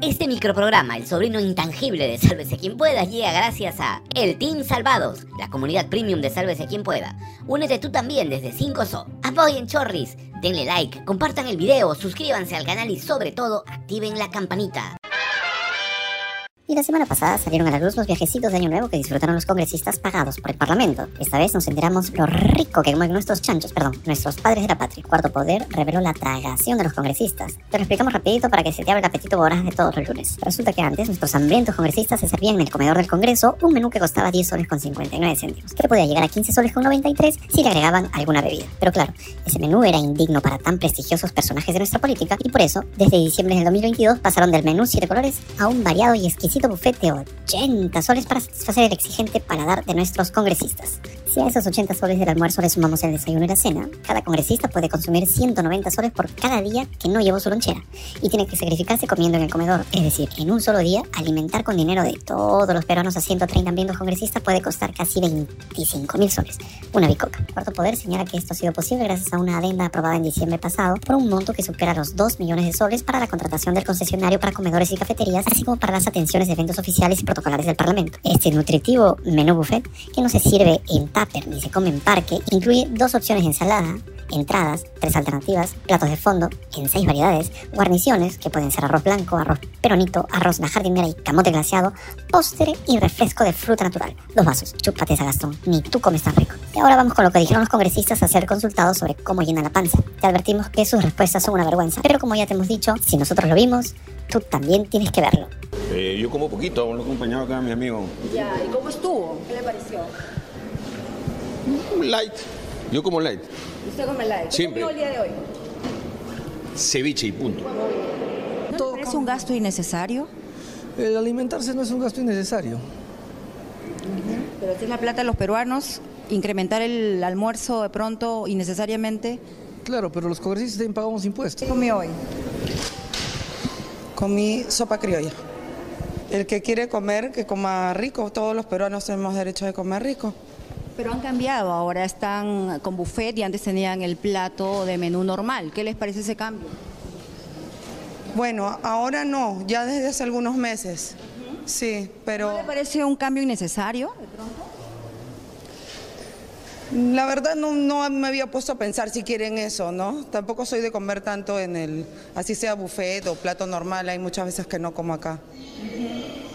Este microprograma, el sobrino intangible de Sálvese quien pueda, llega gracias a el Team Salvados, la comunidad premium de Sálvese quien pueda. Únete tú también desde 5SO. Apoyen Chorris, denle like, compartan el video, suscríbanse al canal y sobre todo activen la campanita. Y la semana pasada salieron a la luz los viajecitos de Año Nuevo que disfrutaron los congresistas pagados por el Parlamento. Esta vez nos enteramos lo rico que comen nuestros chanchos, perdón, nuestros padres de la patria. Cuarto Poder reveló la tragación de los congresistas. Te lo explicamos rapidito para que se te abra el apetito voraz de todos los lunes. Resulta que antes nuestros hambrientos congresistas se servían en el comedor del Congreso un menú que costaba 10 soles con 59 céntimos, que podía llegar a 15 soles con 93 si le agregaban alguna bebida. Pero claro, ese menú era indigno para tan prestigiosos personajes de nuestra política y por eso, desde diciembre del 2022 pasaron del menú 7 colores a un variado y exquisito buffet de 80 soles para satisfacer el exigente paladar de nuestros congresistas. Si a esos 80 soles del almuerzo le sumamos el desayuno y la cena, cada congresista puede consumir 190 soles por cada día que no llevó su lonchera y tiene que sacrificarse comiendo en el comedor. Es decir, en un solo día, alimentar con dinero de todos los peruanos a 130 hambrientos congresistas puede costar casi 25 mil soles. Una bicoca. Cuarto Poder señala que esto ha sido posible gracias a una adenda aprobada en diciembre pasado por un monto que supera los 2 millones de soles para la contratación del concesionario para comedores y cafeterías, así como para las atenciones de eventos oficiales y protocolares del Parlamento. Este nutritivo menú buffet, que no se sirve en tupper ni se come en parque, incluye dos opciones de ensalada, entradas, tres alternativas, platos de fondo en seis variedades, guarniciones que pueden ser arroz blanco, arroz peronito, arroz la jardinera y camote glaseado, postre y refresco de fruta natural. Dos vasos, chúpate esa Gastón, ni tú comes tan rico. Y ahora vamos con lo que dijeron los congresistas a ser consultados sobre cómo llena la panza. Te advertimos que sus respuestas son una vergüenza, pero como ya te hemos dicho, si nosotros lo vimos, tú también tienes que verlo. Eh, yo como poquito, lo he acompañado acá a mi amigo. Ya, ¿y cómo estuvo? ¿Qué le pareció? Light. Yo como light. ¿Usted come light? ¿Qué Siempre. comió el día de hoy? Ceviche y punto. ¿No le parece un gasto innecesario? El alimentarse no es un gasto innecesario. Pero si es la plata de los peruanos, incrementar el almuerzo de pronto innecesariamente. Claro, pero los congresistas también pagamos impuestos. ¿Qué comió hoy? Comí sopa criolla. El que quiere comer, que coma rico. Todos los peruanos tenemos derecho de comer rico. Pero han cambiado, ahora están con buffet y antes tenían el plato de menú normal. ¿Qué les parece ese cambio? Bueno, ahora no, ya desde hace algunos meses. Sí, pero ¿No le parece un cambio innecesario? de pronto? la verdad no, no me había puesto a pensar si quieren eso, ¿no? Tampoco soy de comer tanto en el, así sea buffet o plato normal, hay muchas veces que no como acá.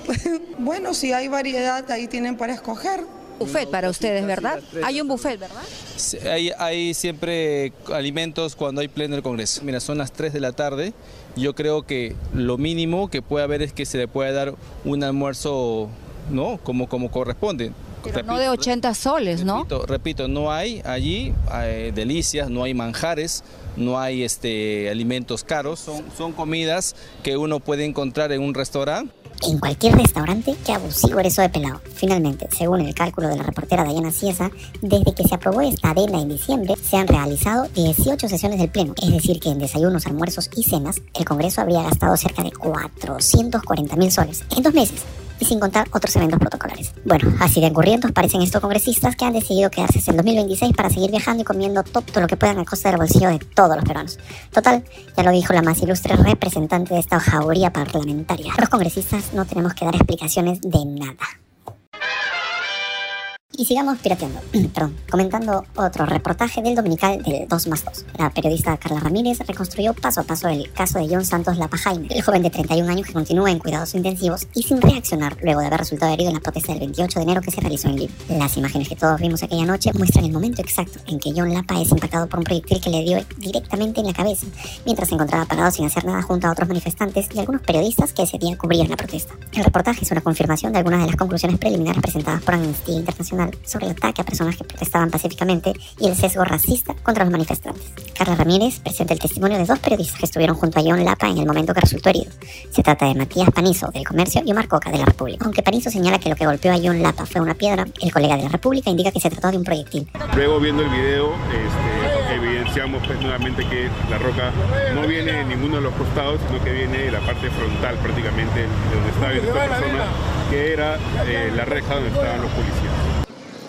bueno, si hay variedad, ahí tienen para escoger. Buffet para ustedes, ¿verdad? Hay un buffet, ¿verdad? Sí, Hay, hay siempre alimentos cuando hay pleno del Congreso. Mira, son las 3 de la tarde. Yo creo que lo mínimo que puede haber es que se le pueda dar un almuerzo, ¿no? Como, como corresponde. Pero no de 80 soles, ¿no? Repito, repito, no hay allí delicias, no hay manjares, no hay este, alimentos caros. Son, son comidas que uno puede encontrar en un restaurante En cualquier restaurante, qué abusivo eres eso de pelado. Finalmente, según el cálculo de la reportera Dayana Ciesa, desde que se aprobó esta adenda en diciembre, se han realizado 18 sesiones del Pleno. Es decir, que en desayunos, almuerzos y cenas, el Congreso habría gastado cerca de 440 mil soles en dos meses. Y sin contar otros eventos protocolares. Bueno, así de engurrientos parecen estos congresistas que han decidido quedarse hasta el 2026 para seguir viajando y comiendo todo lo que puedan a costa del bolsillo de todos los peruanos. Total, ya lo dijo la más ilustre representante de esta jauría parlamentaria. Los congresistas no tenemos que dar explicaciones de nada. Y sigamos pirateando, perdón, comentando otro reportaje del dominical del 2 más 2. La periodista Carla Ramírez reconstruyó paso a paso el caso de John Santos Lapajaime, el joven de 31 años que continúa en cuidados intensivos y sin reaccionar luego de haber resultado herido en la protesta del 28 de enero que se realizó en Lima. Las imágenes que todos vimos aquella noche muestran el momento exacto en que John Lapa es impactado por un proyectil que le dio directamente en la cabeza, mientras se encontraba parado sin hacer nada junto a otros manifestantes y algunos periodistas que ese día cubrían la protesta. El reportaje es una confirmación de algunas de las conclusiones preliminares presentadas por Amnistía Internacional sobre el ataque a personas que protestaban pacíficamente y el sesgo racista contra los manifestantes. Carla Ramírez presenta el testimonio de dos periodistas que estuvieron junto a John Lapa en el momento que resultó herido. Se trata de Matías Panizo, del Comercio, y Omar Coca, de la República. Aunque Panizo señala que lo que golpeó a John Lapa fue una piedra, el colega de la República indica que se trató de un proyectil. Luego viendo el video, este, evidenciamos pues, nuevamente que la roca no viene de ninguno de los costados, sino que viene de la parte frontal prácticamente de donde estaba esta persona, que era eh, la reja donde estaban los policías.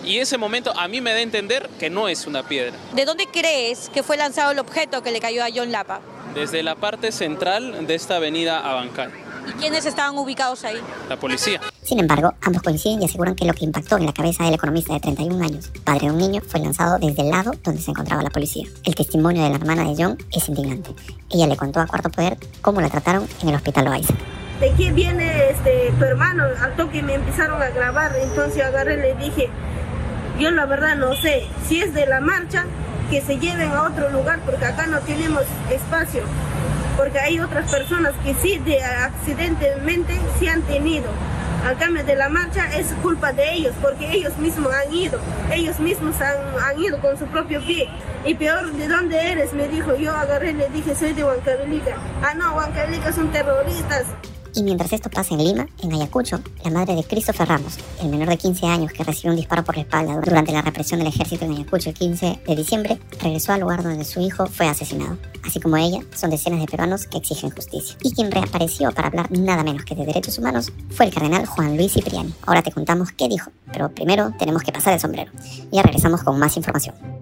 Y ese momento a mí me da a entender que no es una piedra. ¿De dónde crees que fue lanzado el objeto que le cayó a John Lapa? Desde la parte central de esta avenida Abancay. ¿Y quiénes estaban ubicados ahí? La policía. Sin embargo, ambos coinciden y aseguran que lo que impactó en la cabeza del economista de 31 años, padre de un niño, fue lanzado desde el lado donde se encontraba la policía. El testimonio de la hermana de John es indignante. Ella le contó a Cuarto Poder cómo la trataron en el hospital Loaiza. ¿De qué viene este, tu hermano? Al toque me empezaron a grabar, entonces agarré y le dije, yo la verdad no sé, si es de la marcha, que se lleven a otro lugar porque acá no tenemos espacio, porque hay otras personas que sí de accidentalmente se han tenido. Al cambio de la marcha es culpa de ellos, porque ellos mismos han ido, ellos mismos han, han ido con su propio pie. Y peor, ¿de dónde eres? Me dijo, yo agarré le dije, soy de Huancavelica. Ah, no, Huancavelica son terroristas. Y mientras esto pasa en Lima, en Ayacucho, la madre de Christopher Ramos, el menor de 15 años que recibió un disparo por la espalda durante la represión del ejército en Ayacucho el 15 de diciembre, regresó al lugar donde su hijo fue asesinado. Así como ella, son decenas de peruanos que exigen justicia. Y quien reapareció para hablar nada menos que de derechos humanos fue el cardenal Juan Luis Cipriani. Ahora te contamos qué dijo, pero primero tenemos que pasar el sombrero. Ya regresamos con más información.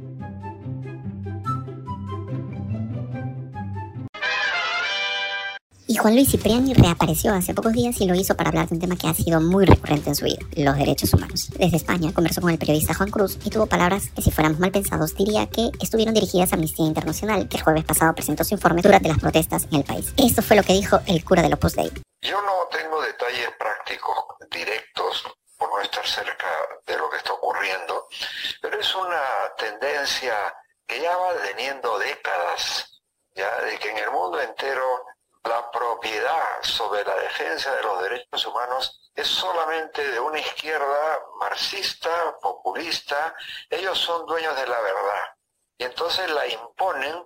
Juan Luis Cipriani reapareció hace pocos días y lo hizo para hablar de un tema que ha sido muy recurrente en su vida, los derechos humanos. Desde España conversó con el periodista Juan Cruz y tuvo palabras que si fuéramos mal pensados diría que estuvieron dirigidas a Amnistía Internacional, que el jueves pasado presentó su informe durante las protestas en el país. Esto fue lo que dijo el cura del Opus Dei. Yo no tengo detalles prácticos directos por no estar cerca de lo que está ocurriendo, pero es una tendencia que ya va teniendo décadas, ya de que en el mundo entero la propiedad sobre la defensa de los derechos humanos es solamente de una izquierda marxista, populista, ellos son dueños de la verdad. Y entonces la imponen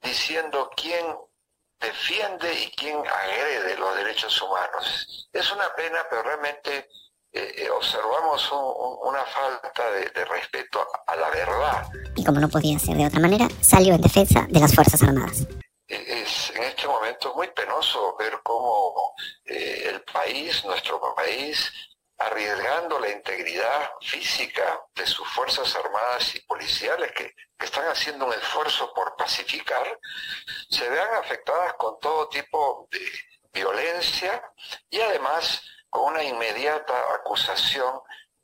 diciendo quién defiende y quién agrede los derechos humanos. Es una pena, pero realmente eh, eh, observamos un, un, una falta de respeto a la verdad. Y como no podía ser de otra manera, salió en defensa de las Fuerzas Armadas es en este momento muy penoso ver cómo eh, el país, nuestro país, arriesgando la integridad física de sus Fuerzas Armadas y policiales que, que, están haciendo un esfuerzo por pacificar, se vean afectadas con todo tipo de violencia y además con una inmediata acusación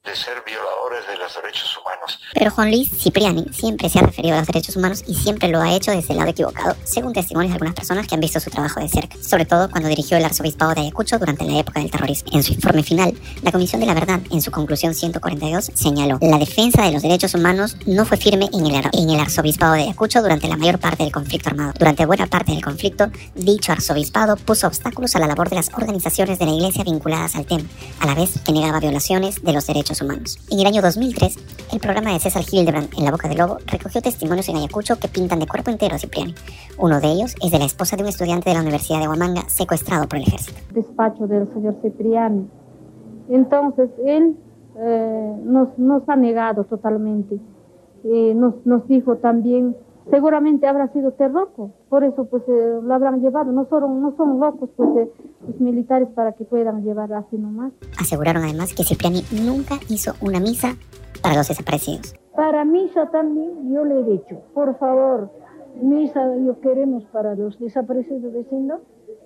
de ser violadores de los derechos humanos. Pero Juan Luis Cipriani siempre se ha referido a los derechos humanos y siempre lo ha hecho desde el lado equivocado, según testimonios de algunas personas que han visto su trabajo de cerca, sobre todo cuando dirigió el arzobispado de Ayacucho durante la época del terrorismo. En su informe final, la Comisión de la Verdad, en su conclusión 142, señaló, la defensa de los derechos humanos no fue firme en el, arzobispado de Ayacucho durante la mayor parte del conflicto armado. Durante buena parte del conflicto, dicho arzobispado puso obstáculos a la labor de las organizaciones de la iglesia vinculadas al tema, a la vez que negaba violaciones de los derechos humanos. En el año 2003, el programa de César Hildebrand en La Boca del Lobo recogió testimonios en Ayacucho que pintan de cuerpo entero a Cipriani. Uno de ellos es de la esposa de un estudiante de la Universidad de Huamanga secuestrado por el ejército. Despacho del señor Cipriani. Entonces, él eh, nos, ha negado totalmente. Eh, nos dijo también seguramente habrá sido terroco, por eso pues eh, lo habrán llevado, no son, no son locos pues eh, los militares para que puedan llevar así nomás. Aseguraron además que Cipriani nunca hizo una misa para los desaparecidos. Para misa también yo le he dicho, por favor, misa yo queremos para los desaparecidos diciendo,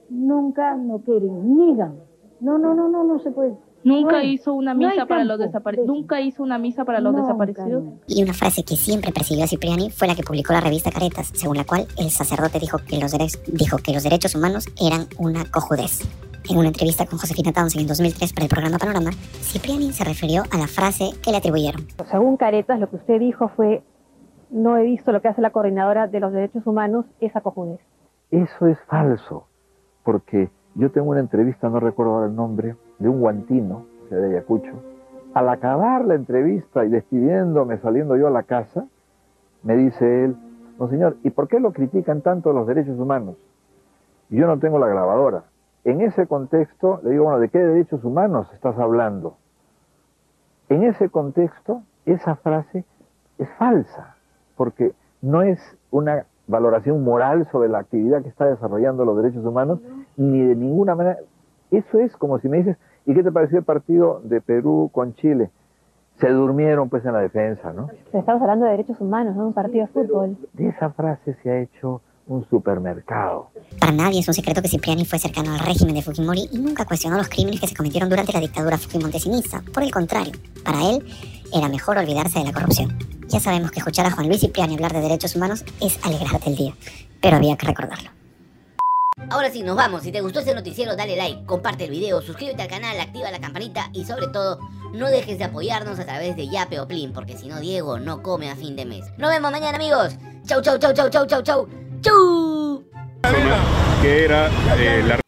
nunca no quieren, niegan. No, no, no, no, no se puede. Nunca no hizo una misa no para los desaparecidos. Nunca hizo una misa para los no, desaparecidos. Y una frase que siempre persiguió a Cipriani fue la que publicó la revista Caretas, según la cual el sacerdote dijo que los, dijo que los derechos humanos eran una cojudez. En una entrevista con Josefina Townsend en 2003 para el programa Panorama, Cipriani se refirió a la frase que le atribuyeron. Según Caretas, lo que usted dijo fue, no he visto lo que hace la coordinadora de los derechos humanos, esa cojudez. Eso es falso, porque yo tengo una entrevista, no recuerdo ahora el nombre, de un guantino, de Ayacucho. Al acabar la entrevista y despidiéndome, saliendo yo a la casa, me dice él, no señor, ¿y por qué lo critican tanto los derechos humanos? Y yo no tengo la grabadora. En ese contexto, le digo, bueno, ¿de qué derechos humanos estás hablando? En ese contexto, esa frase es falsa, porque no es una valoración moral sobre la actividad que está desarrollando los derechos humanos, ni de ninguna manera. Eso es como si me dices, ¿y qué te pareció el partido de Perú con Chile? Se durmieron pues en la defensa, ¿no? Estamos hablando de derechos humanos, no un partido de fútbol. De esa frase se ha hecho un supermercado. Para nadie es un secreto que Cipriani fue cercano al régimen de Fujimori y nunca cuestionó los crímenes que se cometieron durante la dictadura fujimontesinista. Por el contrario, para él era mejor olvidarse de la corrupción. Ya sabemos que escuchar a Juan Luis Cipriani hablar de derechos humanos es alegrarte el día, pero había que recordarlo. Ahora sí, nos vamos. Si te gustó este noticiero, dale like, comparte el video, suscríbete al canal, activa la campanita y sobre todo, no dejes de apoyarnos a través de Yape o Plin, porque si no, Diego no come a fin de mes. Nos vemos mañana, amigos. Chau, chau, chau, chau, chau, chau, chau. Chau. que era eh, la